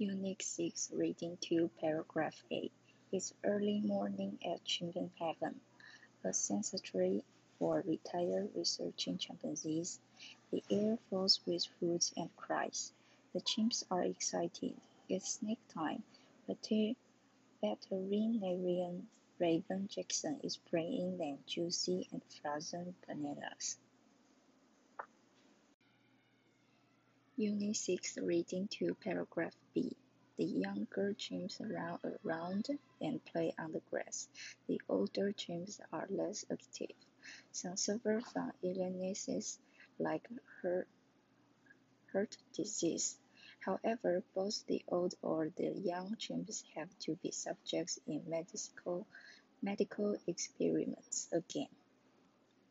Unit 6, Reading 2, Paragraph A. It's early morning at Chimpan Heaven, a sanctuary for retired researching chimpanzees. The air fills with hoots and cries. The chimps are excited. It's snack time. Veterinarian Raven Jackson is bringing them juicy and frozen bananas. Unit 6, Reading 2, Paragraph B. The younger chimps run around and play on the grass. The older chimps are less active. Some suffer from illnesses like heart, heart disease. However, both the old or the young chimps have to be subjects in medical, medical experiments again.